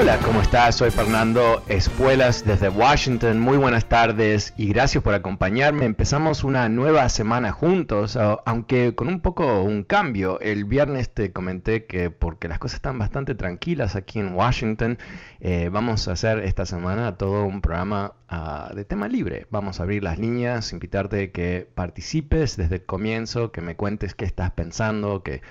Hola, ¿cómo estás? Soy Fernando Espuelas desde Washington. Muy buenas tardes y gracias por acompañarme. Empezamos una nueva semana juntos, aunque con un poco un cambio. El viernes te comenté que porque las cosas están bastante tranquilas aquí en Washington, eh, vamos a hacer esta semana todo un programa uh, de tema libre. Vamos a abrir las líneas, invitarte a que participes desde el comienzo, que me cuentes qué estás pensando, que...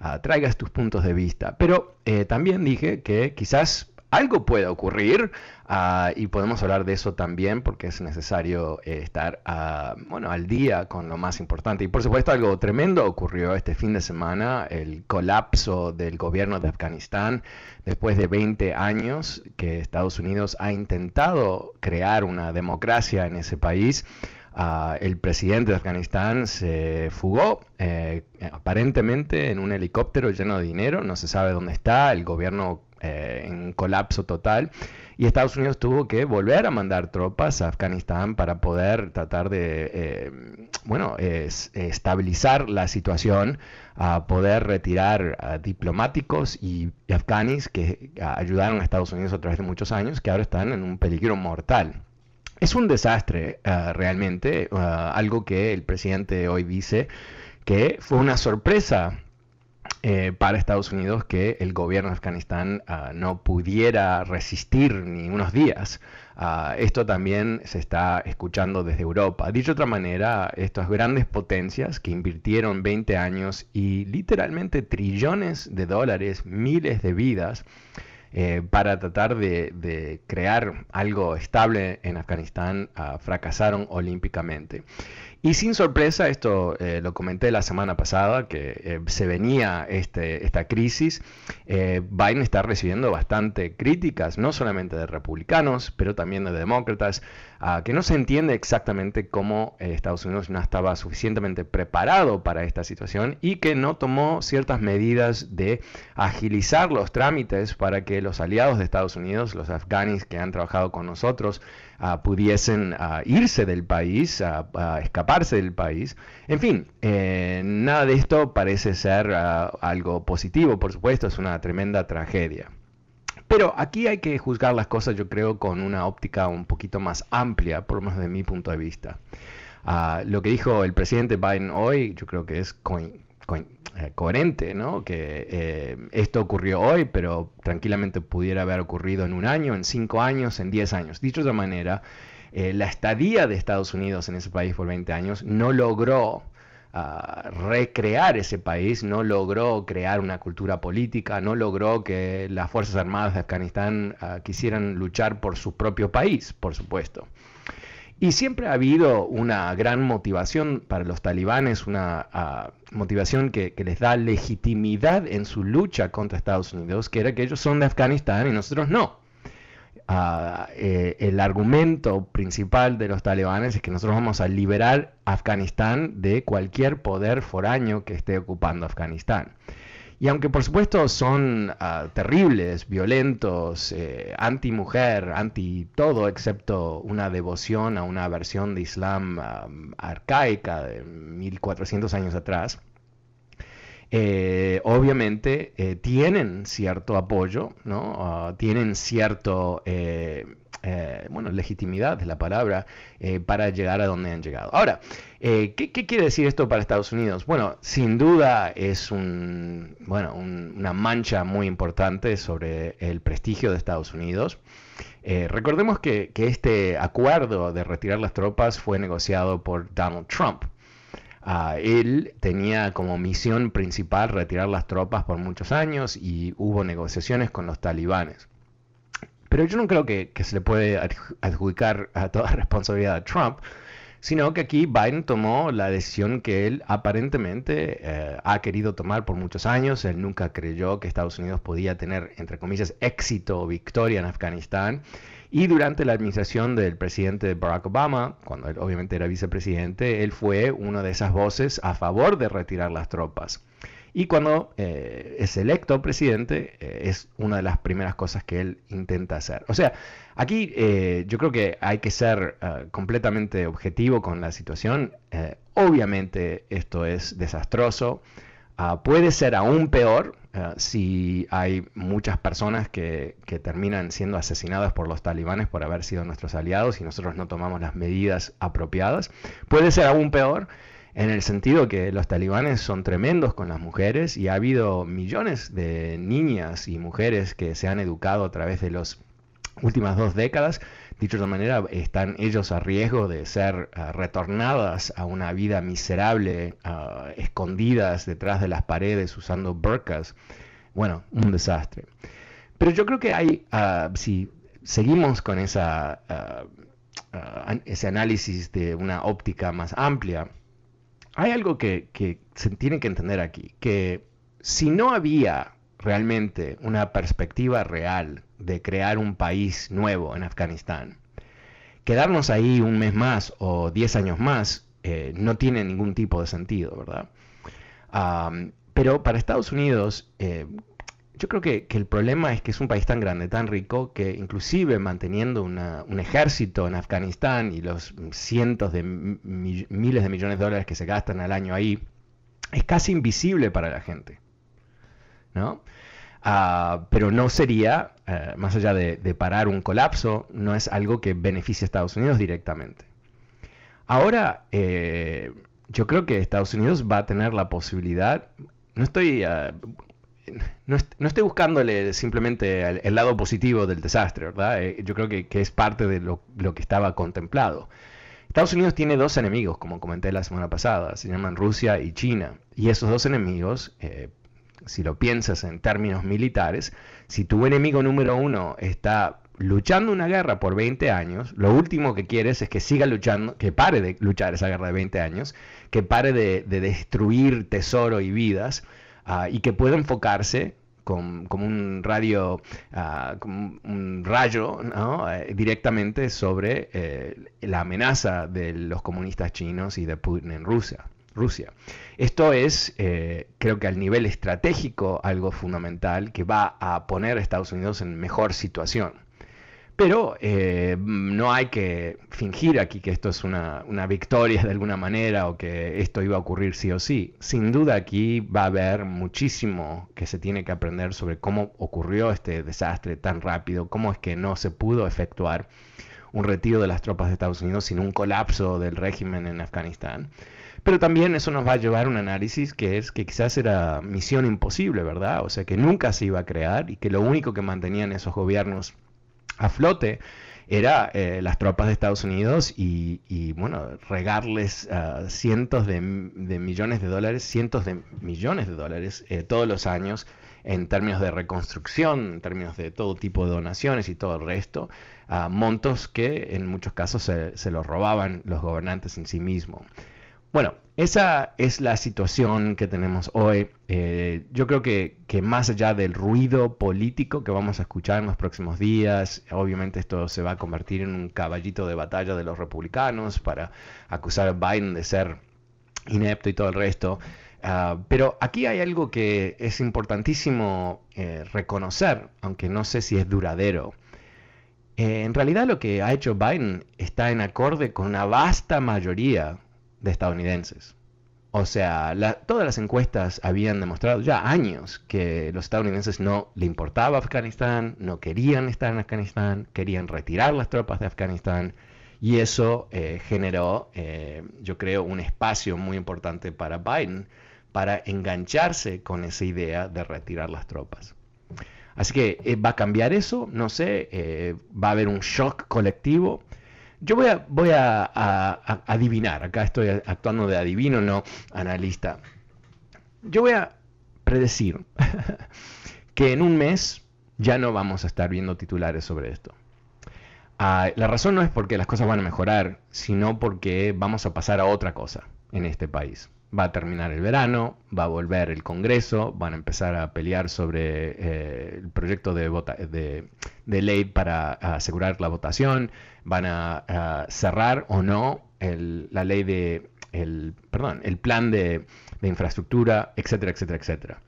Uh, traigas tus puntos de vista. Pero eh, también dije que quizás algo puede ocurrir uh, y podemos hablar de eso también porque es necesario eh, estar uh, bueno, al día con lo más importante. Y por supuesto algo tremendo ocurrió este fin de semana, el colapso del gobierno de Afganistán después de 20 años que Estados Unidos ha intentado crear una democracia en ese país. Uh, el presidente de Afganistán se fugó eh, aparentemente en un helicóptero lleno de dinero, no se sabe dónde está, el gobierno eh, en colapso total. Y Estados Unidos tuvo que volver a mandar tropas a Afganistán para poder tratar de, eh, bueno, estabilizar la situación, a poder retirar diplomáticos y, afganis que ayudaron a Estados Unidos a través de muchos años, que ahora están en un peligro mortal. Es un desastre uh, realmente, uh, algo que el presidente hoy dice que fue una sorpresa eh, para Estados Unidos que el gobierno de Afganistán uh, no pudiera resistir ni unos días. esto también se está escuchando desde Europa. Dicho de otra manera, estas grandes potencias que invirtieron 20 años y literalmente trillones de dólares, miles de vidas, eh, para tratar de, crear algo estable en Afganistán uh, fracasaron olímpicamente. Y sin sorpresa, esto eh, lo comenté la semana pasada, que eh, se venía este, esta crisis, eh, Biden está recibiendo bastante críticas, no solamente de republicanos, pero también de demócratas, que no se entiende exactamente cómo Estados Unidos no estaba suficientemente preparado para esta situación y que no tomó ciertas medidas de agilizar los trámites para que los aliados de Estados Unidos, los afganis que han trabajado con nosotros, uh, pudiesen uh, irse del país, escaparse del país. En fin, eh, nada de esto parece ser algo positivo, por supuesto, es una tremenda tragedia. Pero aquí hay que juzgar las cosas, yo creo, con una óptica un poquito más amplia, por lo menos de mi punto de vista. lo que dijo el presidente Biden hoy, yo creo que es eh, coherente, ¿no? Que eh, esto ocurrió hoy, pero tranquilamente pudiera haber ocurrido en un año, en cinco años, en diez años. Dicho de otra manera, eh, la estadía de Estados Unidos en ese país por 20 años no logró ah, recrear ese país, no logró crear una cultura política, no logró que las Fuerzas Armadas de Afganistán uh, quisieran luchar por su propio país, por supuesto. Y siempre ha habido una gran motivación para los talibanes, una uh, motivación que, que, les da legitimidad en su lucha contra Estados Unidos, que era que ellos son de Afganistán y nosotros no. Eh, el argumento principal de los talibanes es que nosotros vamos a liberar Afganistán de cualquier poder foráneo que esté ocupando Afganistán. Y aunque por supuesto son ah, terribles, violentos, eh, anti-mujer, anti todo, excepto una devoción a una versión de Islam arcaica de 1400 años atrás, eh, obviamente eh, tienen cierto apoyo, ¿no? Ah, tienen cierto, eh, bueno, legitimidad es la palabra, para llegar a donde han llegado. Ahora, ¿qué, quiere decir esto para Estados Unidos? Bueno, sin duda es un, bueno, una mancha muy importante sobre el prestigio de Estados Unidos. recordemos que, que este acuerdo de retirar las tropas fue negociado por Donald Trump él tenía como misión principal retirar las tropas por muchos años y hubo negociaciones con los talibanes. Pero yo no creo que, se le puede adjudicar a toda responsabilidad a Trump, sino que aquí Biden tomó la decisión que él aparentemente eh, ha querido tomar por muchos años. Él nunca creyó que Estados Unidos podía tener, entre comillas, éxito o victoria en Afganistán. Y durante la administración del presidente Barack Obama, cuando él obviamente era vicepresidente, él fue una de esas voces a favor de retirar las tropas. Y cuando eh, es electo presidente, eh, es una de las primeras cosas que él intenta hacer. O sea, aquí eh, yo creo que hay que ser completamente objetivo con la situación. obviamente esto es desastroso. Ah, puede ser aún peor eh, si hay muchas personas que, terminan siendo asesinadas por los talibanes por haber sido nuestros aliados y nosotros no tomamos las medidas apropiadas. Puede ser aún peor en el sentido que los talibanes son tremendos con las mujeres y ha habido millones de niñas y mujeres que se han educado a través de las últimas dos décadas Dicho de otra manera, están ellos a riesgo de ser ah, retornadas a una vida miserable, ah, escondidas detrás de las paredes usando burkas. Bueno, un desastre. Pero yo creo que hay, uh, si seguimos con esa, ese análisis de una óptica más amplia, hay algo que, se tiene que entender aquí, que si no había realmente una perspectiva real de crear un país nuevo en Afganistán, quedarnos ahí un mes más o diez años más eh, no tiene ningún tipo de sentido, ¿verdad? pero para Estados Unidos, eh, yo creo que, el problema es que es un país tan grande, tan rico, que inclusive manteniendo un ejército en Afganistán y los cientos de miles de millones de dólares que se gastan al año ahí, es casi invisible para la gente. ¿no? Ah, pero no sería, eh, más allá de, parar un colapso, no es algo que beneficie a Estados Unidos directamente. Ahora, eh, yo creo que Estados Unidos va a tener la posibilidad, no estoy, ah, no, estoy buscándole simplemente el, lado positivo del desastre, ¿verdad? Eh, yo creo que, es parte de lo, lo, que estaba contemplado. Estados Unidos tiene dos enemigos, como comenté la semana pasada, se llaman Rusia y China. Y esos dos enemigos, si lo piensas en términos militares, si tu enemigo número uno está luchando una guerra por 20 años, lo último que quieres es que siga luchando, que pare de luchar esa guerra de 20 años, que pare de, destruir tesoro y vidas ah, y que pueda enfocarse como un radio, ah, un rayo eh, directamente sobre eh, la amenaza de los comunistas chinos y de Putin en Rusia. Rusia. Esto es, eh, creo que al nivel estratégico, algo fundamental que va a poner a Estados Unidos en mejor situación. Pero eh, no hay que fingir aquí que esto es una, victoria de alguna manera o que esto iba a ocurrir sí o sí. Sin duda aquí va a haber muchísimo que se tiene que aprender sobre cómo ocurrió este desastre tan rápido, cómo es que no se pudo efectuar un retiro de las tropas de Estados Unidos sin un colapso del régimen en Afganistán. Pero también eso nos va a llevar a un análisis que es que quizás era misión imposible, ¿verdad? O sea, que nunca se iba a crear y que lo único que mantenían esos gobiernos a flote era eh, las tropas de Estados Unidos y, bueno, regarles ah, cientos de, millones de dólares, cientos de millones de dólares eh, todos los años en términos de reconstrucción, en términos de todo tipo de donaciones y todo el resto, montos que en muchos casos se, se los robaban los gobernantes en sí mismos. Bueno, esa es la situación que tenemos hoy. Eh, yo creo que, más allá del ruido político que vamos a escuchar en los próximos días, obviamente esto se va a convertir en un caballito de batalla de los republicanos para acusar a Biden de ser inepto y todo el resto. Ah, pero aquí hay algo que es importantísimo eh, reconocer, aunque no sé si es duradero. Eh, en realidad lo que ha hecho Biden está en acorde con una vasta mayoría de estadounidenses. O sea, todas las encuestas habían demostrado ya años que los estadounidenses no le importaba Afganistán, no querían estar en Afganistán, querían retirar las tropas de Afganistán y eso eh, generó, yo creo, un espacio muy importante para Biden para engancharse con esa idea de retirar las tropas. Así que eh, va a cambiar eso, no sé, eh, va a haber un shock colectivo. Yo voy a, voy a, adivinar, acá estoy actuando de adivino, no analista. Yo voy a predecir que en un mes ya no vamos a estar viendo titulares sobre esto. Ah, la razón no es porque las cosas van a mejorar, sino porque vamos a pasar a otra cosa en este país va a terminar el verano, va a volver el Congreso, van a empezar a pelear sobre eh, el proyecto de, ley para asegurar la votación, van a, cerrar o no la ley de, el, perdón, el plan de, infraestructura, etcétera, etcétera, etcétera.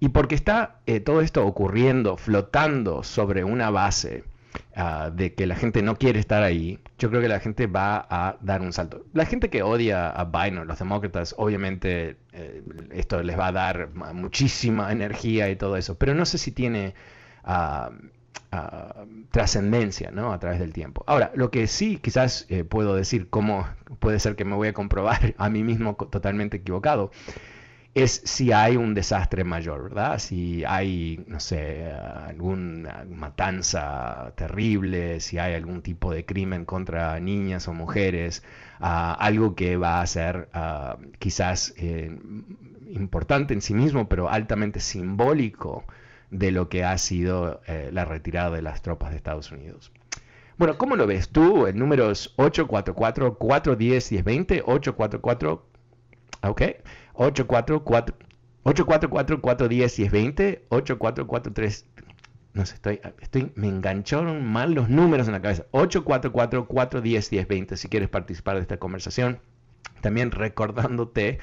Y porque está eh, todo esto ocurriendo, flotando sobre una base Ah, de que la gente no quiere estar ahí, yo creo que la gente va a dar un salto. La gente que odia a Biden, los demócratas, obviamente eh, esto les va a dar muchísima energía y todo eso, pero no sé si tiene ah, ah, trascendencia ¿no? a través del tiempo. Ahora, lo que sí quizás eh, puedo decir, cómo puede ser que me voy a comprobar a mí mismo totalmente equivocado, es si hay un desastre mayor, ¿verdad? Si hay, no sé, alguna matanza terrible, si hay algún tipo de crimen contra niñas o mujeres, ah, algo que va a ser ah, quizás eh, importante en sí mismo, pero altamente simbólico de lo que ha sido eh, la retirada de las tropas de Estados Unidos. Bueno, ¿cómo lo ves tú? El número es 844-410-1020, 844, ok, 844 844 y 20 8443 no sé, estoy, estoy, me engancharon mal los números en la cabeza. 844-410-1020 si quieres participar de esta conversación. También recordándote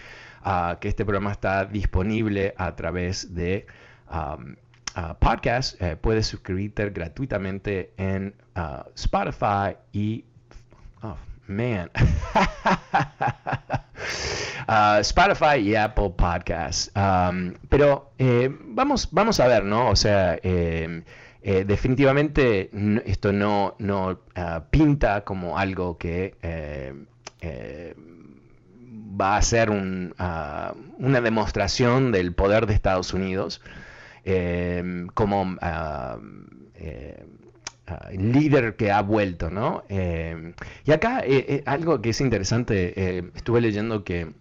uh, que este programa está disponible a través de um, podcast. Eh, puedes suscribirte gratuitamente en uh, Spotify y... Oh, man. Uh, Spotify y Apple Podcasts. Um, pero eh, vamos, vamos a ver, ¿no? O sea, eh, eh, definitivamente esto no, no uh, pinta como algo que va a ser un, uh, una demostración del poder de Estados Unidos como líder que ha vuelto, ¿no? y acá algo que es interesante, estuve leyendo que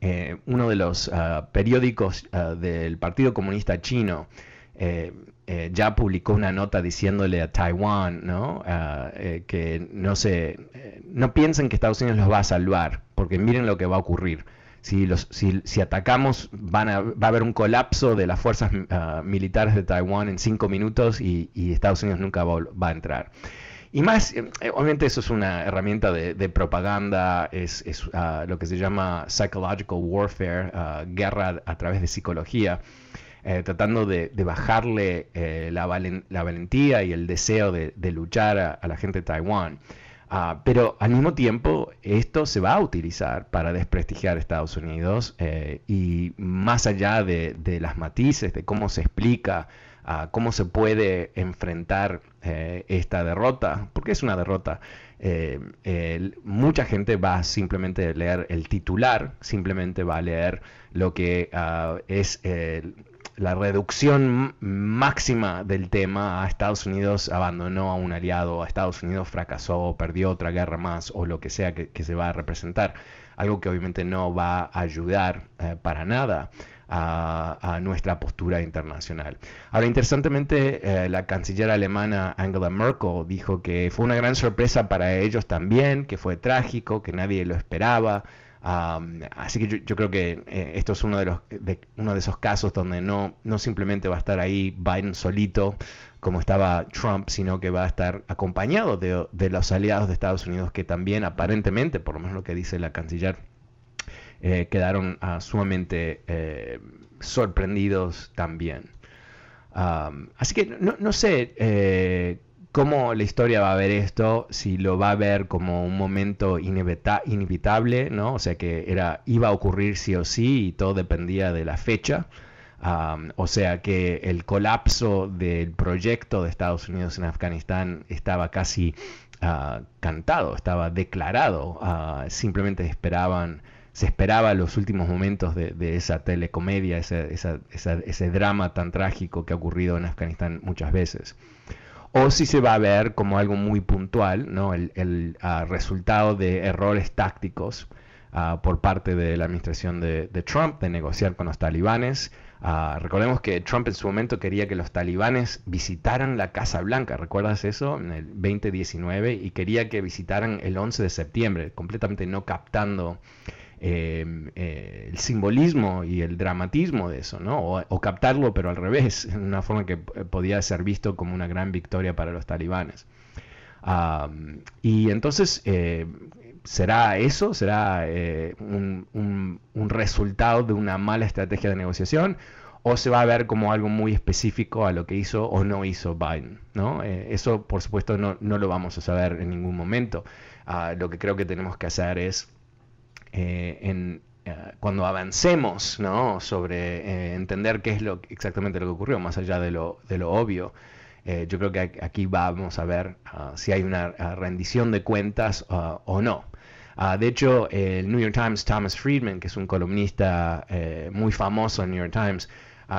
eh, uno de los ah, periódicos ah, del Partido Comunista Chino eh, eh, ya publicó una nota diciéndole a Taiwán ¿no? Ah, que no se no piensen que Estados Unidos los va a salvar, porque miren lo que va a ocurrir. Si, los, si, si atacamos, van a, va a haber un colapso de las fuerzas militares de Taiwán en cinco minutos y, Estados Unidos nunca va, va a entrar. Y más, eh, obviamente eso es una herramienta de, propaganda, es, ah, lo que se llama psychological warfare, ah, guerra a través de psicología, eh, tratando de, bajarle eh, la, valentía y el deseo de, luchar a, la gente de Taiwán. Ah, pero al mismo tiempo esto se va a utilizar para desprestigiar a Estados Unidos y más allá de, las matices, de cómo se explica cómo se puede enfrentar eh, esta derrota, porque es una derrota. Eh, mucha gente va simplemente a leer el titular, simplemente va a leer lo que ah, es la reducción máxima del tema a Estados Unidos abandonó a un aliado, a Estados Unidos fracasó, perdió otra guerra más o lo que sea que, se va a representar, algo que obviamente no va a ayudar eh, para nada a, nuestra postura internacional. Ahora, interesantemente, eh, la canciller alemana Angela Merkel dijo que fue una gran sorpresa para ellos también, que fue trágico, que nadie lo esperaba. Así que yo, creo que eh, esto es uno de, los, uno de esos casos donde no, no simplemente va a estar ahí Biden solito como estaba Trump, sino que va a estar acompañado de, de los aliados de Estados Unidos que también aparentemente, por lo menos lo que dice la canciller, quedaron ah, sumamente sorprendidos también. así que no, no sé cómo la historia va a ver esto, si lo va a ver como un momento inevitable, ¿no? O sea que era, iba a ocurrir sí o sí y todo dependía de la fecha. o sea que el colapso del proyecto de Estados Unidos en Afganistán estaba casi ah, cantado, estaba declarado. Ah, simplemente esperaban, se esperaba los últimos momentos de, esa telecomedia, ese drama tan trágico que ha ocurrido en Afganistán muchas veces o si se va a ver como algo muy puntual, ¿no? el, ah, resultado de errores tácticos ah, por parte de la administración de, Trump de negociar con los talibanes. Ah, recordemos que Trump en su momento quería que los talibanes visitaran la Casa Blanca, ¿recuerdas eso? En el 2019 y quería que visitaran el 11 de septiembre, completamente no captando Em, eh, el simbolismo y el dramatismo de eso, ¿no? O, captarlo, pero al revés, en una forma que podía ser visto como una gran victoria para los talibanes. y entonces, eh, ¿será eso? ¿Será eh, un, resultado de una mala estrategia de negociación? ¿O se va a ver como algo muy específico a lo que hizo o no hizo Biden? ¿no? eso, por supuesto, no, no, lo vamos a saber en ningún momento. Ah, lo que creo que tenemos que hacer es eh, eh, cuando avancemos sobre eh, entender qué es lo, exactamente lo que ocurrió, más allá de lo, obvio, yo creo que aquí vamos a ver ah, si hay una ah, rendición de cuentas ah, o no. de hecho, el New York Times, Thomas Friedman, que es un columnista muy famoso en New York Times,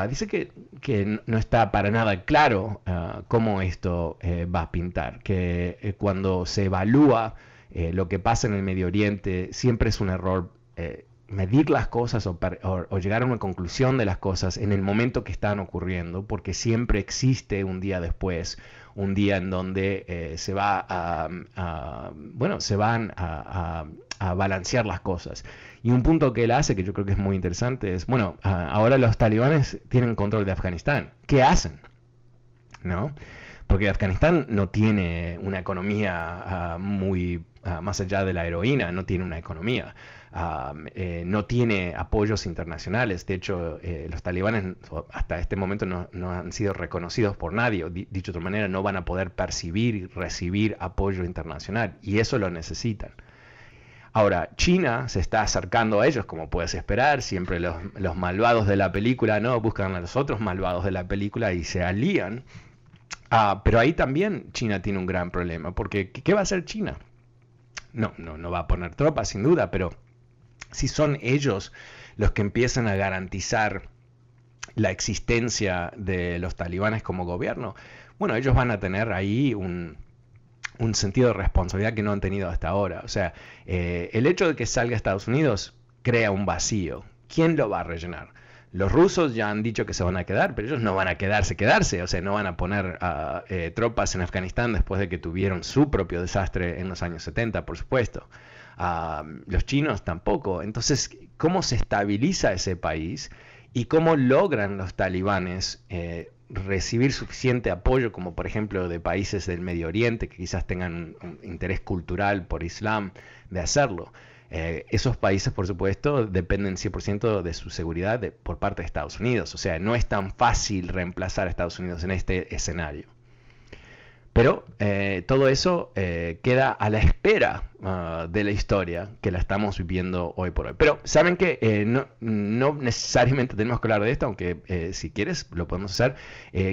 dice que, no está para nada claro cómo esto va a pintar, que cuando se evalúa eh, lo que pasa en el Medio Oriente, siempre es un error eh, medir las cosas o, llegar a una conclusión de las cosas en el momento que están ocurriendo, porque siempre existe un día después, un día en donde eh, se va a, bueno, se van a, balancear las cosas. Y un punto que él hace, que yo creo que es muy interesante, es, bueno, ahora los talibanes tienen control de Afganistán. ¿Qué hacen? ¿No? Porque Afganistán no tiene una economía muy Ah, más allá de la heroína, no tiene una economía, ah, eh, no tiene apoyos internacionales. De hecho, eh, los talibanes hasta este momento no, han sido reconocidos por nadie. dicho de otra manera, no van a poder percibir y recibir apoyo internacional. Y eso lo necesitan. Ahora, China se está acercando a ellos, como puedes esperar, siempre los, malvados de la película, ¿no? Buscan a los otros malvados de la película y se alían. Ah, pero ahí también China tiene un gran problema, porque ¿qué va a hacer China? no, no, no va a poner tropas sin duda, pero si son ellos los que empiezan a garantizar la existencia de los talibanes como gobierno, bueno, ellos van a tener ahí un, sentido de responsabilidad que no han tenido hasta ahora. O sea, eh, el hecho de que salga Estados Unidos crea un vacío. ¿Quién lo va a rellenar? Los rusos ya han dicho que se van a quedar, pero ellos no van a quedarse, quedarse, o sea, no van a poner uh, eh, tropas en Afganistán después de que tuvieron su propio desastre en los años 70, por supuesto. Uh, los chinos tampoco. Entonces, ¿cómo se estabiliza ese país y cómo logran los talibanes eh, recibir suficiente apoyo, como por ejemplo de países del Medio Oriente que quizás tengan un interés cultural por Islam, de hacerlo? Eh, esos países, por supuesto, dependen 100% de su seguridad por parte de Estados Unidos. O sea, no es tan fácil reemplazar a Estados Unidos en este escenario. Pero eh, todo eso eh, queda a la espera ah, de la historia que la estamos viviendo hoy por hoy. Pero saben que no, no, necesariamente tenemos que hablar de esto, aunque si quieres lo podemos hacer.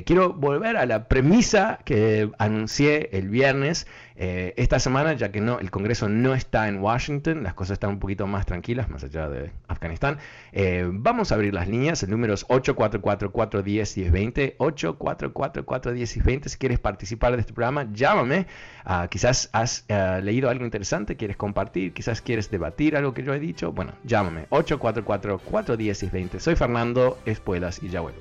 quiero volver a la premisa que anuncié el viernes eh, esta semana, ya que no, el Congreso no está en Washington, las cosas están un poquito más tranquilas, más allá de Afganistán, eh, vamos a abrir las líneas, el número es 844-410-1020, 844-410-1020, si quieres participar de este programa, llámame, ah, quizás has eh, leído algo interesante, quieres compartir, quizás quieres debatir algo que yo he dicho, bueno, llámame, 844-410-1020, soy Fernando Espuelas y ya vuelvo.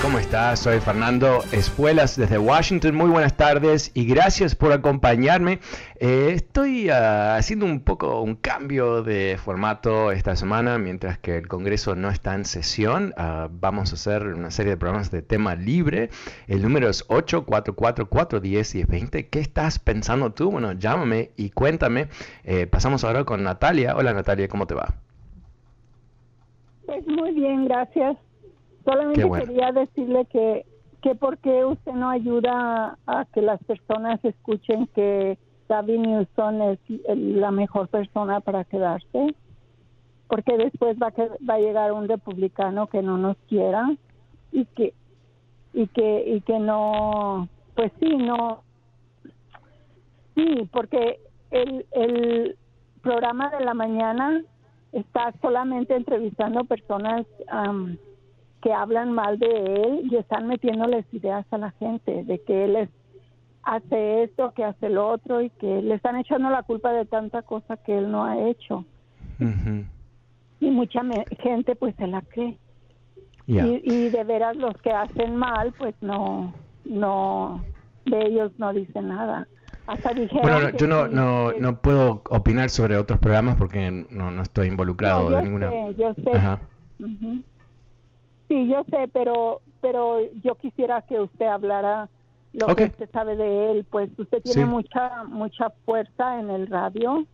¿Cómo estás? Soy Fernando Espuelas desde Washington. Muy buenas tardes y gracias por acompañarme. Eh, estoy ah, haciendo un poco un cambio de formato esta semana mientras que el Congreso no está en sesión. Ah, vamos a hacer una serie de programas de tema libre. El número es 844-410-1020. ¿Qué estás pensando tú? Bueno, llámame y cuéntame. Eh, pasamos ahora con Natalia. Hola Natalia, ¿cómo te va? Pues muy bien, gracias. Solamente quería decirle que, que por qué usted no ayuda a, que las personas escuchen que Gavin Newsom es la mejor persona para quedarse, porque después va, que, va a llegar un republicano que no nos quiera y que y que y que no, pues sí, no, sí, porque el, el programa de la mañana está solamente entrevistando personas que hablan mal de él y están metiéndoles ideas a la gente de que él hace esto, que hace lo otro y que le están echando la culpa de tanta cosa que él no ha hecho. Y mucha gente pues se la cree. Y, y, de veras los que hacen mal pues no, no, de ellos no dicen nada. Hasta bueno, yo no, no, no puedo opinar sobre otros programas porque no, no estoy involucrado de ninguna... Sé, yo sé. Sí, yo sé, pero pero yo quisiera que usted hablara lo que usted sabe de él, pues usted tiene mucha mucha fuerza en el radio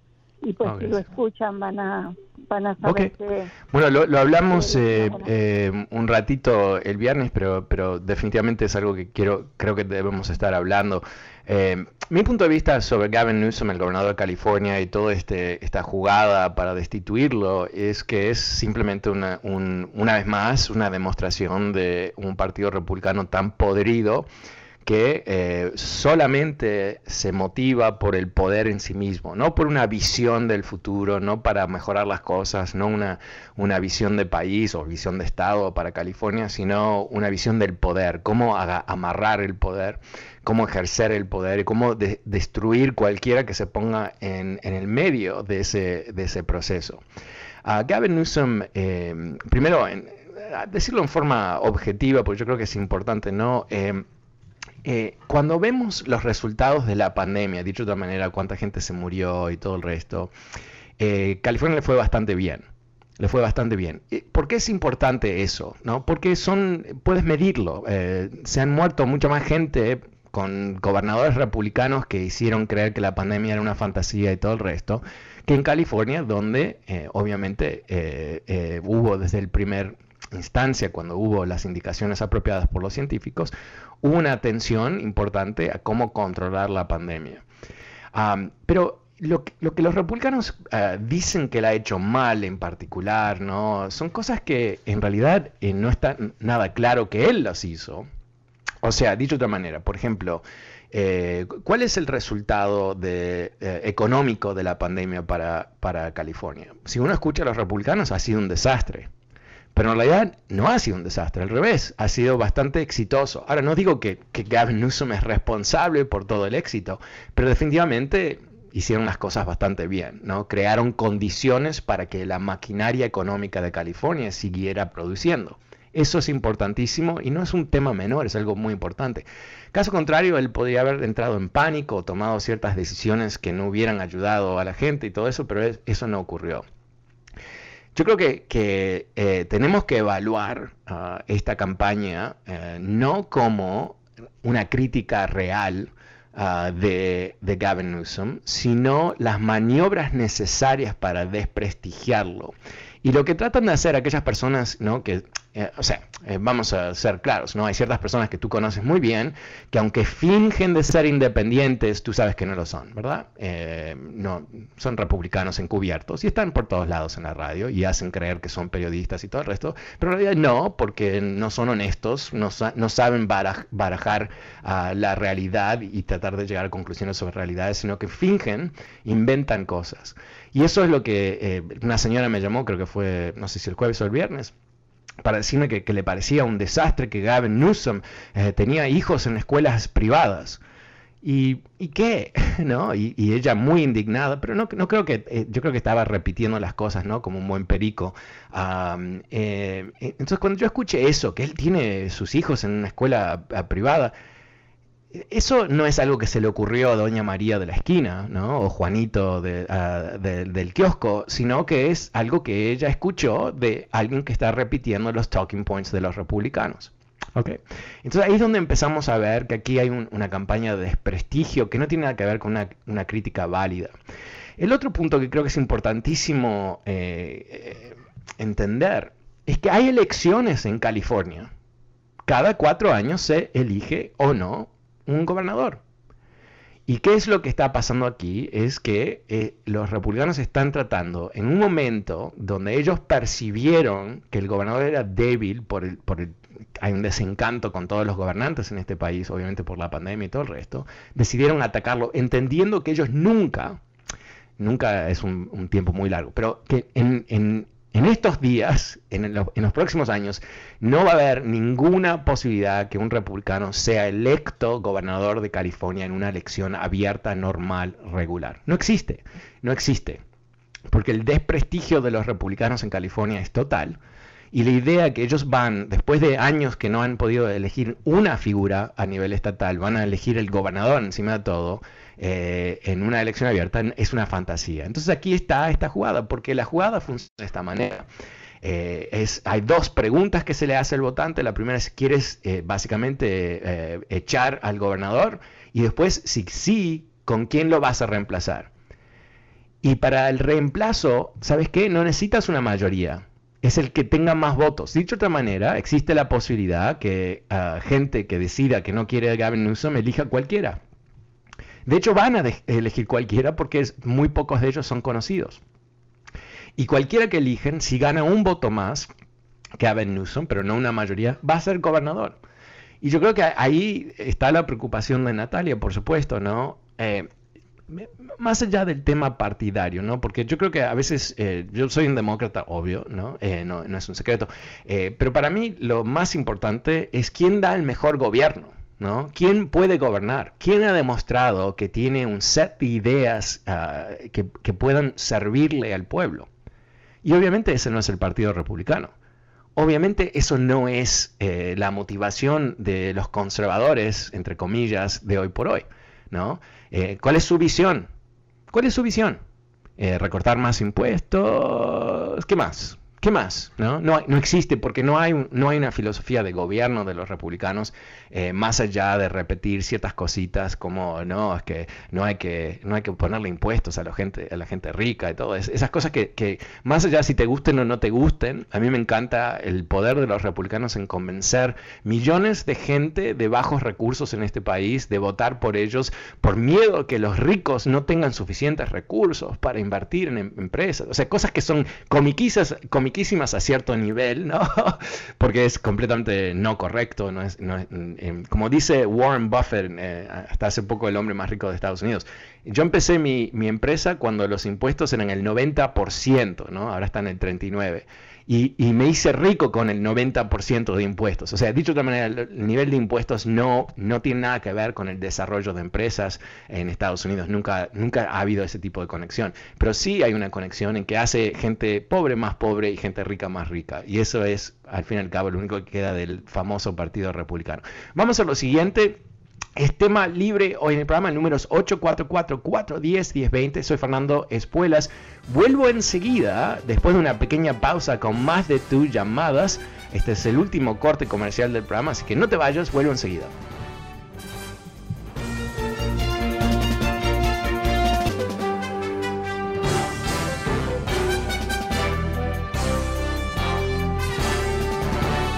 y pues si lo escuchan van a van a saber que bueno lo, lo hablamos eh, eh, un ratito el viernes pero pero definitivamente es algo que quiero creo que debemos estar hablando eh, mi punto de vista sobre Gavin Newsom, el gobernador de California, y toda este, esta jugada para destituirlo es que es simplemente una, una vez más una demostración de un partido republicano tan podrido que eh, solamente se motiva por el poder en sí mismo, no por una visión del futuro, no para mejorar las cosas, no una, una visión de país o visión de Estado para California, sino una visión del poder, cómo amarrar el poder, cómo ejercer el poder y cómo destruir cualquiera que se ponga en, el medio de ese, proceso. Gavin Newsom, eh, primero, decirlo en forma objetiva, porque yo creo que es importante, ¿no? Eh, eh, cuando vemos los resultados de la pandemia, dicho de otra manera, cuánta gente se murió y todo el resto, eh, California le fue bastante bien. Le fue bastante bien. ¿Por qué es importante eso? ¿no? Porque son, puedes medirlo. Eh, se han muerto mucha más gente con gobernadores republicanos que hicieron creer que la pandemia era una fantasía y todo el resto, que en California, donde obviamente hubo desde el primer instancia, cuando hubo las indicaciones apropiadas por los científicos, una atención importante a cómo controlar la pandemia. pero lo que, los republicanos ah, dicen que la ha hecho mal en particular, ¿no? Son cosas que en realidad eh, no está nada claro que él las hizo. O sea, dicho de otra manera, por ejemplo, eh, ¿cuál es el resultado de, económico de la pandemia para California? Si uno escucha a los republicanos, ha sido un desastre. Pero en realidad no ha sido un desastre, al revés, ha sido bastante exitoso. Ahora, no digo que, Gavin Newsom es responsable por todo el éxito, pero definitivamente hicieron las cosas bastante bien, ¿no? Crearon condiciones para que la maquinaria económica de California siguiera produciendo. Eso es importantísimo y no es un tema menor, es algo muy importante. Caso contrario, él podría haber entrado en pánico tomado ciertas decisiones que no hubieran ayudado a la gente y todo eso, pero eso no ocurrió. Yo creo que, eh, tenemos que evaluar ah, esta campaña eh, no como una crítica real ah, de, de, Gavin Newsom, sino las maniobras necesarias para desprestigiarlo. Y lo que tratan de hacer aquellas personas ¿no? que eh, o sea, eh, vamos a ser claros, ¿no? Hay ciertas personas que tú conoces muy bien que aunque fingen de ser independientes, tú sabes que no lo son, ¿verdad? Eh, no, son republicanos encubiertos y están por todos lados en la radio y hacen creer que son periodistas y todo el resto, pero en realidad no, porque no son honestos, no, saben barajar ah, la realidad y tratar de llegar a conclusiones sobre realidades, sino que fingen, inventan cosas. Y eso es lo que una señora me llamó, creo que fue, no sé si el jueves o el viernes, para decirme que, le parecía un desastre que Gavin Newsom eh, tenía hijos en escuelas privadas. ¿Y, ¿Y, qué? ¿No? Y, ella muy indignada, pero no, no creo que, eh, yo creo que estaba repitiendo las cosas, ¿no? Como un buen perico. Eh, eh, entonces cuando yo escuché eso, que él tiene sus hijos en una escuela privada, eso no es algo que se le ocurrió a Doña María de la esquina, ¿no? O Juanito del kiosco, sino que es algo que ella escuchó de alguien que está repitiendo los talking points de los republicanos. Okay. Entonces ahí es donde empezamos a ver que aquí hay una campaña de desprestigio que no tiene nada que ver con una, crítica válida. El otro punto que creo que es importantísimo eh, eh, entender es que hay elecciones en California. Cada cuatro años se elige o no un gobernador. ¿Y qué es lo que está pasando aquí? Es que eh, los republicanos están tratando, en un momento donde ellos percibieron que el gobernador era débil por el, por el hay un desencanto con todos los gobernantes en este país, obviamente por la pandemia y todo el resto, decidieron atacarlo, entendiendo que ellos nunca, nunca es un, tiempo muy largo, pero que en, estos días, en, los próximos años, no va a haber ninguna posibilidad que un republicano sea electo gobernador de California en una elección abierta, normal, regular. No existe, no existe. Porque el desprestigio de los republicanos en California es total y la idea que ellos van, después de años que no han podido elegir una figura a nivel estatal, van a elegir el gobernador encima de todo, eh, en una elección abierta, es una fantasía. Entonces aquí está esta jugada, porque la jugada funciona de esta manera. Eh, es, hay dos preguntas que se le hace al votante. La primera es, ¿quieres eh, básicamente echar al gobernador? Y después, si sí, ¿con quién lo vas a reemplazar? Y para el reemplazo, ¿sabes qué? No necesitas una mayoría es el que tenga más votos. Dicho de otra manera, existe la posibilidad que uh, gente que decida que no quiere a Gavin Newsom elija cualquiera. De hecho, van a elegir cualquiera porque muy pocos de ellos son conocidos. Y cualquiera que eligen, si gana un voto más que Gavin Newsom, pero no una mayoría, va a ser gobernador. Y yo creo que ahí está la preocupación de Natalia, por supuesto, ¿no? Eh, más allá del tema partidario, ¿no? Porque yo creo que a veces, eh, yo soy un demócrata, obvio, ¿no? Eh, no, es un secreto, eh, pero para mí lo más importante es quién da el mejor gobierno, ¿no? ¿Quién puede gobernar? ¿Quién ha demostrado que tiene un set de ideas ah, que, que puedan servirle al pueblo? Y obviamente ese no es el Partido Republicano. Obviamente eso no es la motivación de los conservadores, entre comillas, de hoy por hoy. ¿no? Eh, ¿Cuál es su visión? ¿Cuál es su visión? Eh, ¿Recortar más impuestos? ¿Qué más? ¿Qué más? ¿No? No, no existe porque no hay, no hay una filosofía de gobierno de los republicanos eh, más allá de repetir ciertas cositas como no, es que no hay que, no hay que ponerle impuestos a la gente, a la gente rica y todo. esas cosas que, que, más allá si te gusten o no te gusten, a mí me encanta el poder de los republicanos en convencer millones de gente de bajos recursos en este país de votar por ellos por miedo que los ricos no tengan suficientes recursos para invertir en em, empresas. O sea, cosas que son comiquisas, a cierto nivel, ¿no? Porque es completamente no correcto, no es, em, como dice Warren Buffett, eh, hasta hace poco el hombre más rico de Estados Unidos. Yo empecé mi empresa cuando los impuestos eran el 90%, ¿no? Ahora están en el 39% y, me hice rico con el 90% de impuestos. O sea, dicho de otra manera, el, nivel de impuestos no, no tiene nada que ver con el desarrollo de empresas en Estados Unidos. Nunca, nunca ha habido ese tipo de conexión. Pero sí hay una conexión en que hace gente pobre más pobre y gente rica más rica. Y eso es, al fin y al cabo, lo único que queda del famoso Partido Republicano. Vamos a lo siguiente. Es tema libre hoy en el programa, números 844-410-1020. Soy Fernando Espuelas. Vuelvo enseguida, después de una pequeña pausa con más de tus llamadas. Este es el último corte comercial del programa, así que no te vayas, vuelvo enseguida.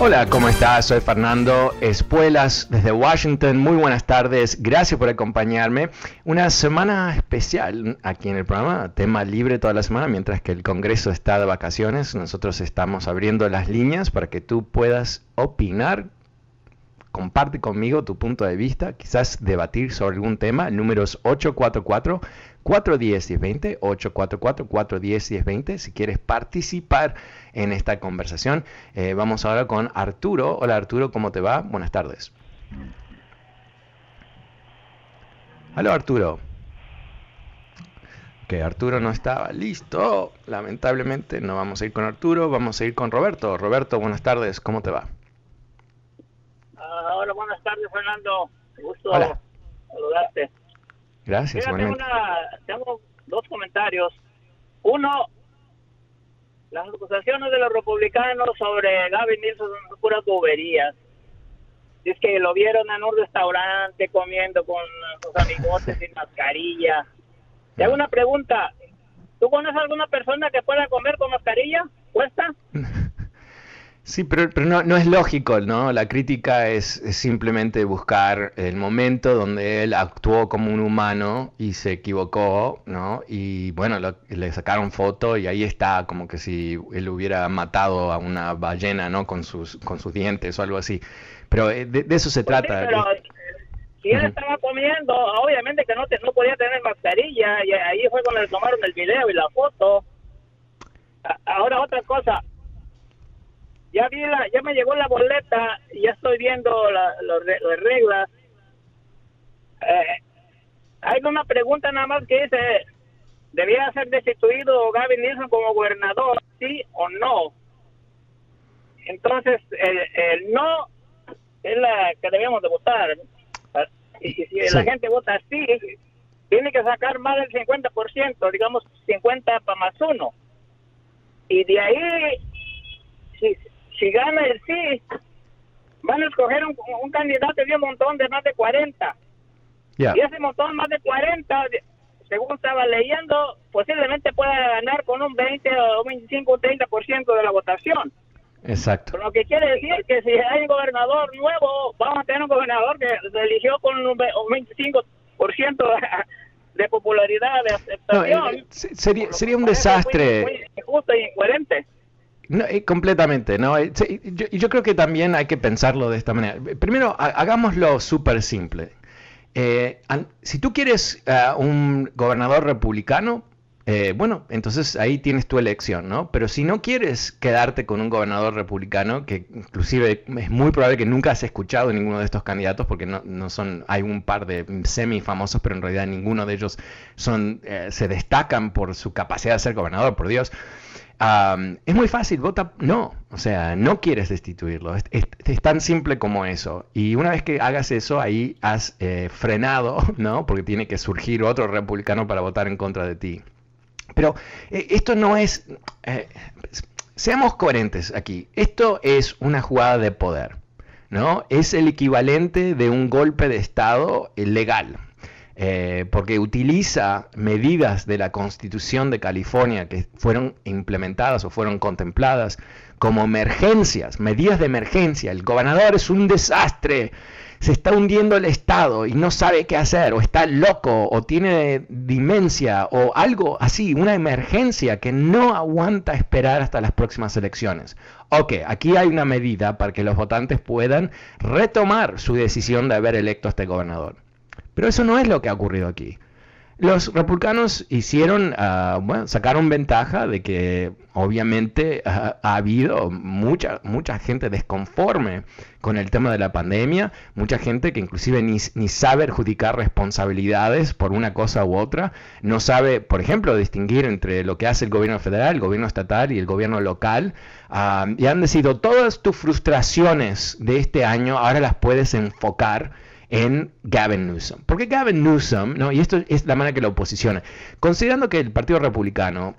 Hola, ¿cómo estás? Soy Fernando Espuelas desde Washington. Muy buenas tardes. Gracias por acompañarme. Una semana especial aquí en el programa, tema libre toda la semana, mientras que el Congreso está de vacaciones. Nosotros estamos abriendo las líneas para que tú puedas opinar. Comparte conmigo tu punto de vista, quizás debatir sobre algún tema. Números 844 410-1020, 844-410-1020, si quieres participar en esta conversación. Eh, vamos ahora con Arturo. Hola Arturo, ¿cómo te va? Buenas tardes. Aló Arturo. Que Arturo no estaba listo. Lamentablemente no vamos a ir con Arturo, vamos a ir con Roberto. Roberto, buenas tardes, ¿cómo te va? Uh, hola, buenas tardes, Fernando. Gusto Hola. saludarte. Gracias, Mira, tengo, igualmente. una- tengo dos comentarios. Uno, las acusaciones de los republicanos sobre Gavin Newsom son puras boberías. Es que lo vieron en un restaurante comiendo con sus amigotes sin mascarilla. Te hago una pregunta. ¿Tú conoces alguna persona que pueda comer con mascarilla? ¿Cuesta? Sí, pero, pero no, no es lógico, ¿no? La crítica es, es simplemente buscar el momento donde él actuó como un humano y se equivocó, ¿no? Y bueno, lo- le sacaron foto y ahí está, como que si él hubiera matado a una ballena, ¿no? Con sus, con sus dientes o algo así. Pero eh, de, de eso se Pues sí, trata. pero si él estaba comiendo, obviamente que no, te- no podía tener mascarilla y ahí fue cuando le tomaron el video y la foto. Ahora otra cosa, ya vi la, ya me llegó la boleta y ya estoy viendo la- las reglas. Eh, hay una pregunta nada más que dice, ¿debía ser destituido Gavin Newsom como gobernador, sí o no? Entonces, el, el no es la que debemos de votar. Y, y si Sí. la gente vota sí, tiene que sacar más del 50%, digamos 50 para más uno. Y de ahí, si, si gana el sí, van a escoger un, un candidato de un montón de más de 40. ya. Y ese montón más de 40, de- según estaba leyendo, posiblemente pueda ganar con un 20 o un 25 o 30% de la votación. Exacto. Lo que quiere decir que si hay un gobernador nuevo, vamos a tener un gobernador que se eligió con un ve- un 25% de, de popularidad, de No, aceptación. eh, se- sería, sería un desastre. Muy, muy injusto y incoherente. No, eh, completamente, ¿no? Eh, sí, yo, creo que también hay que pensarlo de esta manera. Primero, ha- hagámoslo súper simple. Eh, an- si tú quieres ah, un gobernador republicano, eh, bueno, entonces ahí tienes tu elección, ¿no? Pero si no quieres quedarte con un gobernador republicano, que inclusive es muy probable que nunca has escuchado ninguno de estos candidatos, porque no, no son, hay un par de semi famosos, pero en realidad ninguno de ellos son, eh, se destacan por su capacidad de ser gobernador, por Dios. Es muy fácil, vota no, o sea, no quieres destituirlo, es, tan simple como eso. Y una vez que hagas eso, ahí has eh, frenado, ¿no? Porque tiene que surgir otro republicano para votar en contra de ti. Pero eh, esto no es, eh, seamos coherentes aquí, esto es una jugada de poder, ¿no? Es el equivalente de un golpe de Estado legal. Eh, porque utiliza medidas de la Constitución de California que fueron implementadas o fueron contempladas como emergencias, medidas de emergencia. El gobernador es un desastre, se está hundiendo el Estado y no sabe qué hacer, o está loco, o tiene demencia, o algo así, una emergencia que no aguanta esperar hasta las próximas elecciones. Ok, aquí hay una medida para que los votantes puedan retomar su decisión de haber electo a este gobernador. Pero eso no es lo que ha ocurrido aquí. Los republicanos hicieron, ah, bueno, sacaron ventaja de que obviamente ha habido mucha, mucha gente desconforme con el tema de la pandemia, mucha gente que inclusive ni, ni sabe adjudicar responsabilidades por una cosa u otra, no sabe, por ejemplo, distinguir entre lo que hace el gobierno federal, el gobierno estatal y el gobierno local, ah, y han decidido todas tus frustraciones de este año, ahora las puedes enfocar en Gavin Newsom. Porque Gavin Newsom, ¿no? y esto es la manera que lo posiciona, considerando que el Partido Republicano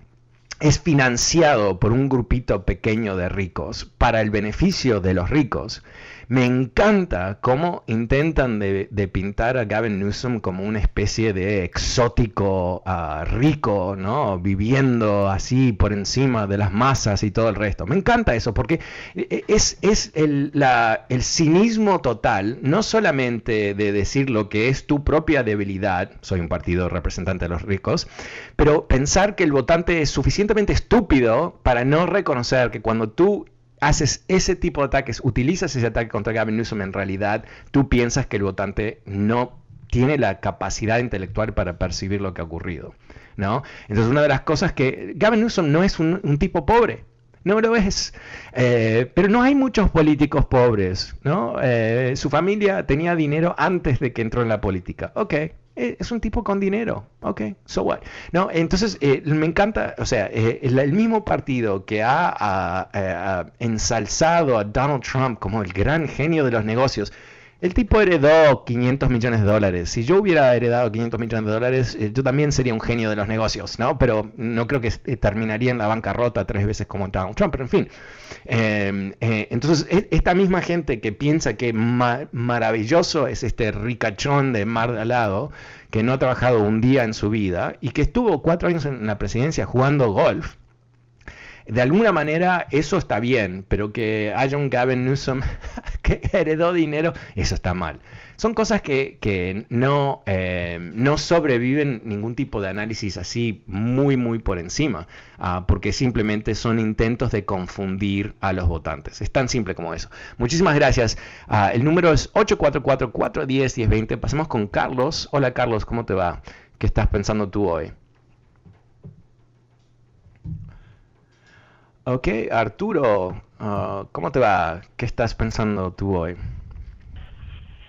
es financiado por un grupito pequeño de ricos para el beneficio de los ricos, me encanta cómo intentan de, pintar a Gavin Newsom como una especie de exótico ah, rico, ¿no? Viviendo así por encima de las masas y todo el resto. Me encanta eso porque eh, es, es el, el cinismo total, no solamente de decir lo que es tu propia debilidad, soy un partido representante de los ricos, pero pensar que el votante es estúpido para no reconocer que cuando tú haces ese tipo de ataques, utilizas ese ataque contra Gavin Newsom, en realidad tú piensas que el votante no tiene la capacidad intelectual para percibir lo que ha ocurrido, ¿no? Entonces una de las cosas que Gavin Newsom no es un, tipo pobre, no lo es, Eh, pero no hay muchos políticos pobres, ¿no? Eh, su familia tenía dinero antes de que entró en la política, ok, es un tipo con dinero. Ok, so what? No, entonces eh, me encanta, o sea, eh, el, mismo partido que ha ensalzado a Donald Trump como el gran genio de los negocios, el tipo heredó 500 millones de dólares. Si yo hubiera heredado 500 millones de dólares, eh, yo también sería un genio de los negocios, ¿no? Pero no creo que eh, terminaría en la bancarrota tres veces como Donald Trump, pero en fin. Em, eh, entonces, e, esta misma gente que piensa que maravilloso es este ricachón de Mar de Lado, que no ha trabajado un día en su vida y que estuvo cuatro años en la presidencia jugando golf, de alguna manera eso está bien, pero que haya un Gavin Newsom heredó dinero, eso está mal. Son cosas que, no, eh, no sobreviven ningún tipo de análisis así muy, muy por encima, ah, porque simplemente son intentos de confundir a los votantes. Es tan simple como eso. Muchísimas gracias. Ah, el número es 844-410-1020. Pasemos con Carlos. Hola Carlos, ¿cómo te va? ¿Qué estás pensando tú hoy? Ok, Arturo, ah, ¿cómo te va? ¿Qué estás pensando tú hoy?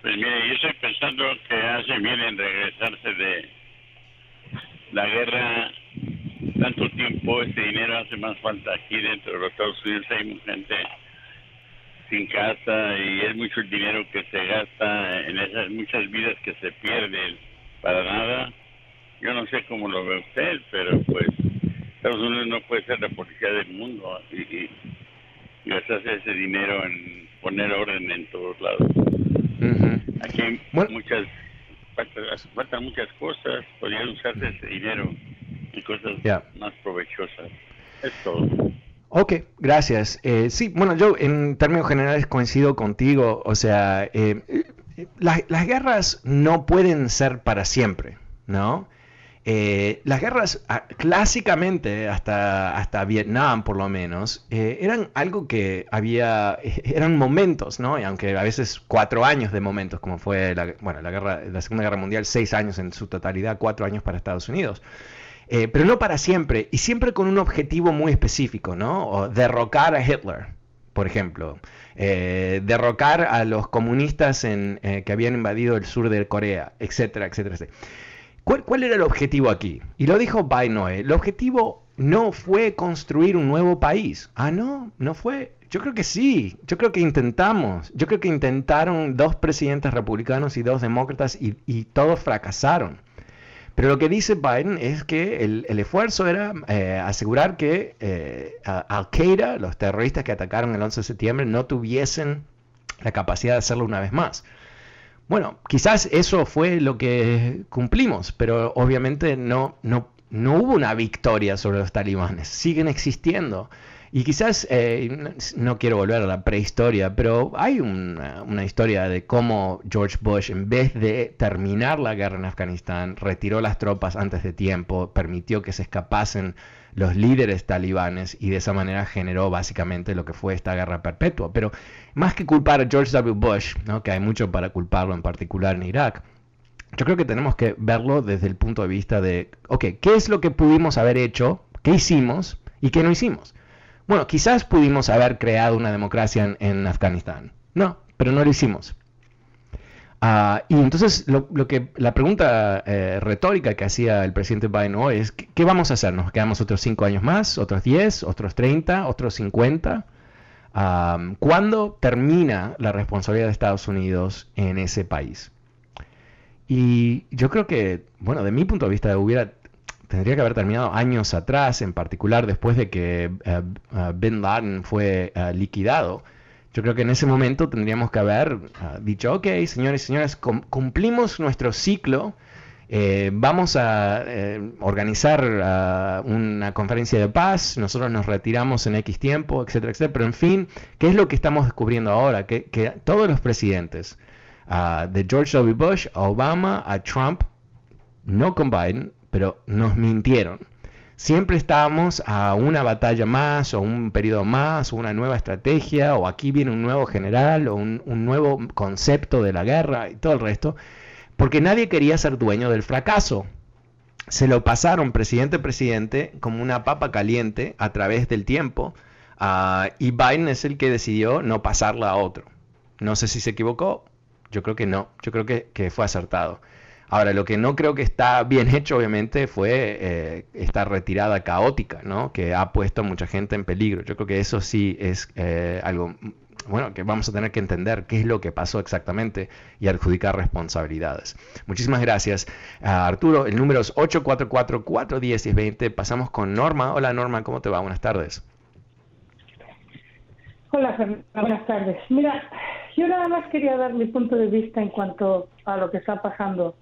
Pues mire, yo estoy pensando que hace bien en regresarse de la guerra tanto tiempo, este dinero hace más falta aquí dentro de los Estados Unidos. Hay mucha gente sin casa y es mucho el dinero que se gasta en esas muchas vidas que se pierden para nada. Yo no sé cómo lo ve usted, pero pues Estados Unidos no puede ser la policía del mundo y, y, gastarse ese dinero en poner orden en todos lados. Aquí hay muchas, faltan, muchas cosas, podrían usarse ese dinero en cosas más provechosas. Es todo. Ok, gracias. Eh, sí, bueno, yo en términos generales coincido contigo. O sea, eh, eh, las guerras no pueden ser para siempre, ¿no? Eh, las guerras, ah, clásicamente, hasta, hasta Vietnam por lo menos, eh, eran algo que había, eran momentos, ¿no? Y aunque a veces cuatro años de momentos, como fue la, bueno, la, guerra, la Segunda Guerra Mundial, seis años en su totalidad, cuatro años para Estados Unidos. Eh, pero no para siempre, y siempre con un objetivo muy específico, ¿no? Derrocar a Hitler, por ejemplo. derrocar a los comunistas que habían invadido el sur de Corea, etcétera, etcétera, etcétera. ¿Cuál, era el objetivo aquí? Y lo dijo Bainoe. El objetivo no fue construir un nuevo país. Ah, no, no fue. Yo creo que sí. Yo creo que intentamos. Yo creo que intentaron dos presidentes republicanos y dos demócratas y, todos fracasaron. Pero lo que dice Biden es que el, esfuerzo era eh, asegurar que eh, Al-Qaeda, los terroristas que atacaron el 11 de septiembre, no tuviesen la capacidad de hacerlo una vez más. Bueno, quizás eso fue lo que cumplimos, pero obviamente no, no, no hubo una victoria sobre los talibanes, siguen existiendo. Y quizás, eh, no quiero volver a la prehistoria, pero hay una, una, historia de cómo George Bush, en vez de terminar la guerra en Afganistán, retiró las tropas antes de tiempo, permitió que se escapasen los líderes talibanes y de esa manera generó básicamente lo que fue esta guerra perpetua. Pero más que culpar a George W. Bush, ¿no? que hay mucho para culparlo en particular en Irak, yo creo que tenemos que verlo desde el punto de vista de, ok, ¿qué es lo que pudimos haber hecho? ¿Qué hicimos? ¿Y qué no hicimos? Bueno, quizás pudimos haber creado una democracia en Afganistán. No, pero no lo hicimos. Ah, y entonces lo, que la pregunta eh, retórica que hacía el presidente Biden hoy es, ¿qué, vamos a hacer? ¿Nos quedamos otros cinco años más? ¿Otros 10? ¿Otros 30? ¿Otros 50? ¿Cuándo termina la responsabilidad de Estados Unidos en ese país? Y yo creo que, bueno, de mi punto de vista, tendría que haber terminado años atrás, en particular después de que eh, eh, Bin Laden fue liquidado yo creo que en ese momento tendríamos que haber ah, dicho, ok, señores y señoras, cumplimos nuestro ciclo, eh, vamos a eh, organizar ah, una conferencia de paz, nosotros nos retiramos en X tiempo, etcétera, etcétera, pero en fin, ¿qué es lo que estamos descubriendo ahora? Que, todos los presidentes, ah, de George W. Bush a Obama, a Trump, no con Biden, pero nos mintieron siempre estábamos a una batalla más o un periodo más o una nueva estrategia o aquí viene un nuevo general o un, nuevo concepto de la guerra y todo el resto, porque nadie quería ser dueño del fracaso. Se lo pasaron presidente a presidente como una papa caliente a través del tiempo ah, y Biden es el que decidió no pasarla a otro. No sé si se equivocó, yo creo que no, yo creo que fue acertado. Ahora, lo que no creo que está bien hecho, obviamente, fue eh, esta retirada caótica, ¿no? Que ha puesto a mucha gente en peligro. Yo creo que eso sí es eh, algo bueno, que vamos a tener que entender qué es lo que pasó exactamente y adjudicar responsabilidades. Muchísimas gracias, Arturo. El número es 844-410-1020. Pasamos con Norma. Hola, Norma, ¿cómo te va? Buenas tardes. Hola. Buenas tardes. Mira, yo nada más quería dar mi punto de vista en cuanto a lo que está pasando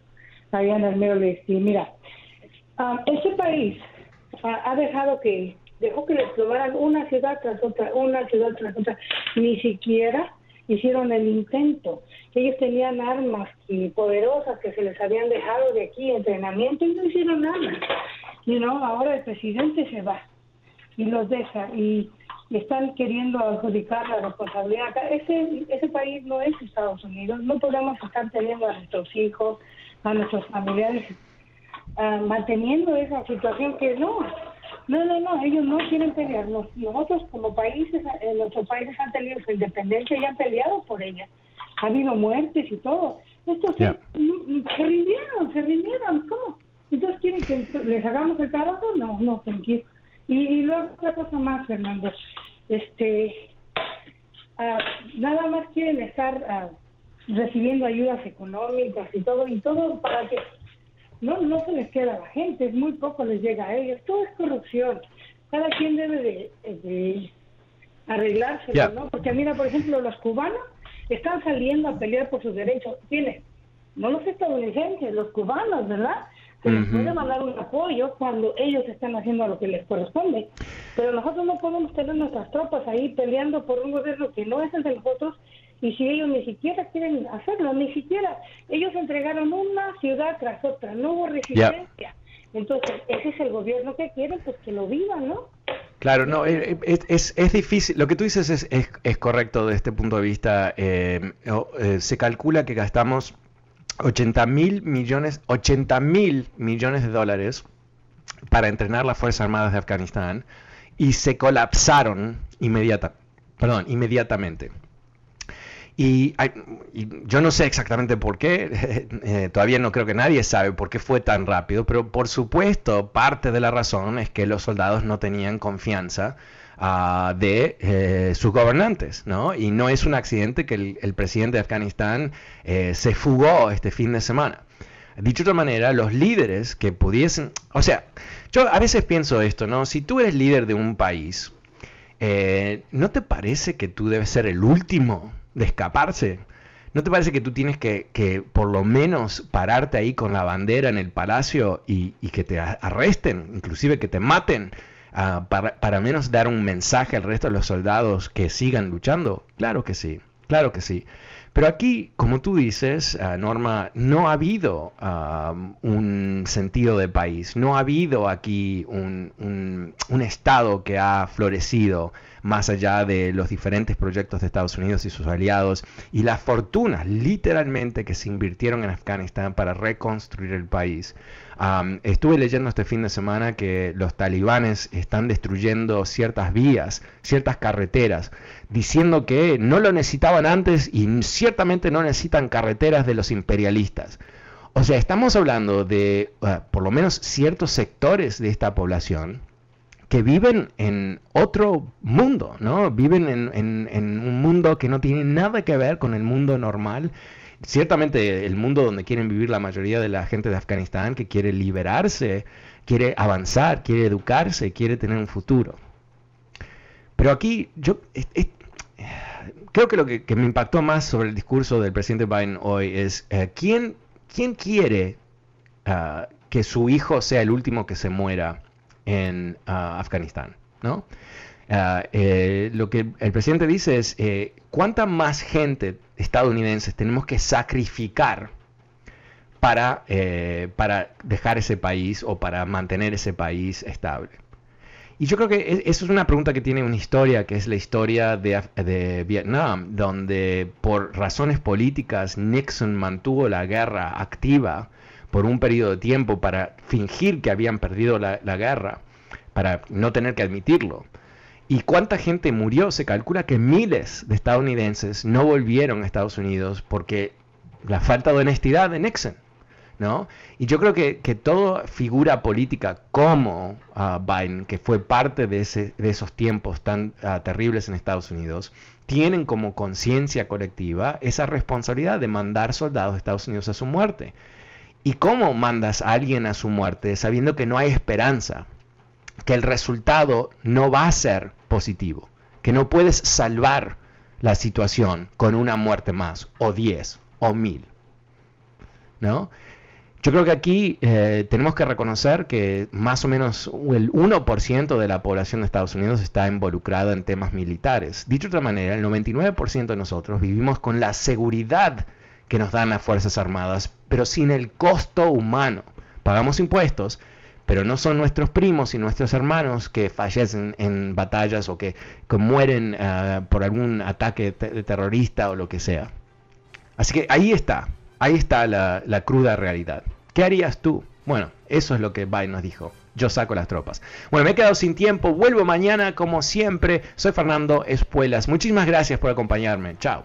allá en el Y mira, ah, ese país ha dejado que dejó que les probaran una ciudad tras otra, una ciudad tras otra. Ni siquiera hicieron el intento. Ellos tenían armas y poderosas que se les habían dejado de aquí, entrenamiento, y no hicieron nada. Y no, ahora el presidente se va y los deja y, están queriendo adjudicar la responsabilidad. Ese, ese país no es Estados Unidos. No podemos estar teniendo a nuestros hijos, a nuestros familiares, ah, manteniendo esa situación que no no, no, no, ellos no quieren pelear. nosotros como países, eh, nuestros países han tenido su independencia y han peleado por ella. Ha habido muertes y todo. Estos se, rindieron, se rindieron. ¿Cómo? Entonces quieren que les hagamos el trabajo. No, no, tranquilo. Y, y luego otra cosa más, Fernando. Este, ah, nada más quieren estar ah, recibiendo ayudas económicas y todo, y todo para que no, no se les queda a la gente, es muy poco les llega a ellos, todo es corrupción. Cada quien debe de, arreglarse, ¿no? Porque mira, por ejemplo, los cubanos están saliendo a pelear por sus derechos. Tiene, no los estadounidenses, los cubanos, ¿verdad? Se les puede mandar un apoyo cuando ellos están haciendo lo que les corresponde. Pero nosotros no podemos tener nuestras tropas ahí peleando por un gobierno que no es el de nosotros y si ellos ni siquiera quieren hacerlo, ni siquiera, ellos entregaron una ciudad tras otra, no hubo resistencia. Entonces, ese es el gobierno que quieren, pues que lo vivan, ¿no? Claro, no, eh, eh, es, es, difícil, lo que tú dices es, es, correcto desde este punto de vista. Eh, se calcula que gastamos 80 mil millones, 80 mil millones de dólares para entrenar las Fuerzas Armadas de Afganistán y se colapsaron inmediata, perdón, inmediatamente. Y, yo no sé exactamente por qué, eh, todavía no creo que nadie sabe por qué fue tan rápido, pero por supuesto parte de la razón es que los soldados no tenían confianza ah, de eh, sus gobernantes, ¿no? Y no es un accidente que el, presidente de Afganistán eh, se fugó este fin de semana. Dicho de otra manera, los líderes que pudiesen, o sea, yo a veces pienso esto, ¿no? Si tú eres líder de un país, ¿no te parece que tú debes ser el último de escaparse. ¿No te parece que tú tienes que, por lo menos pararte ahí con la bandera en el palacio y, que te arresten, inclusive que te maten, ah, para, para, menos dar un mensaje al resto de los soldados que sigan luchando? Claro que sí, claro que sí. Pero aquí, como tú dices, ah, Norma, no ha habido un sentido de país, no ha habido aquí un, un Estado que ha florecido más allá de los diferentes proyectos de Estados Unidos y sus aliados y las fortunas literalmente que se invirtieron en Afganistán para reconstruir el país. Estuve leyendo este fin de semana que los talibanes están destruyendo ciertas vías, ciertas carreteras, diciendo que no lo necesitaban antes y ciertamente no necesitan carreteras de los imperialistas. O sea, estamos hablando de ah, por lo menos ciertos sectores de esta población que viven en otro mundo, ¿no? Viven en, un mundo que no tiene nada que ver con el mundo normal. Ciertamente el mundo donde quieren vivir la mayoría de la gente de Afganistán, que quiere liberarse, quiere avanzar, quiere educarse, quiere tener un futuro. Pero aquí yo creo que lo que, me impactó más sobre el discurso del presidente Biden hoy es eh, ¿quién, quién quiere ah, que su hijo sea el último que se muera en ah, Afganistán, ¿no? Ah, eh, lo que el presidente dice es, eh, ¿cuánta más gente estadounidense tenemos que sacrificar para, eh, para dejar ese país o para mantener ese país estable? Y yo creo que e, eso es una pregunta que tiene una historia, que es la historia de, de, Vietnam, donde por razones políticas Nixon mantuvo la guerra activa por un periodo de tiempo para fingir que habían perdido la, guerra, para no tener que admitirlo. ¿Y cuánta gente murió? Se calcula que miles de estadounidenses no volvieron a Estados Unidos porque la falta de honestidad de Nixon. ¿no? Y yo creo que, que toda figura política como uh, Biden, que fue parte de, ese, de esos tiempos tan uh, terribles en Estados Unidos, tienen como conciencia colectiva esa responsabilidad de mandar soldados de Estados Unidos a su muerte. ¿Y cómo mandas a alguien a su muerte sabiendo que no hay esperanza? Que el resultado no va a ser positivo, que no puedes salvar la situación con una muerte más, o diez, o mil. ¿No? Yo creo que aquí eh, tenemos que reconocer que más o menos el 1% de la población de Estados Unidos está involucrada en temas militares. Dicho de otra manera, el 99% de nosotros vivimos con la seguridad que nos dan las Fuerzas Armadas, pero sin el costo humano. Pagamos impuestos, pero no son nuestros primos y nuestros hermanos que fallecen en batallas o que, mueren uh, por algún ataque te terrorista o lo que sea. Así que ahí está, ahí está la, la cruda realidad. ¿Qué harías tú? Bueno, eso es lo que Biden nos dijo. Yo saco las tropas. Bueno, me he quedado sin tiempo. Vuelvo mañana como siempre. Soy Fernando Espuelas. Muchísimas gracias por acompañarme. Chao.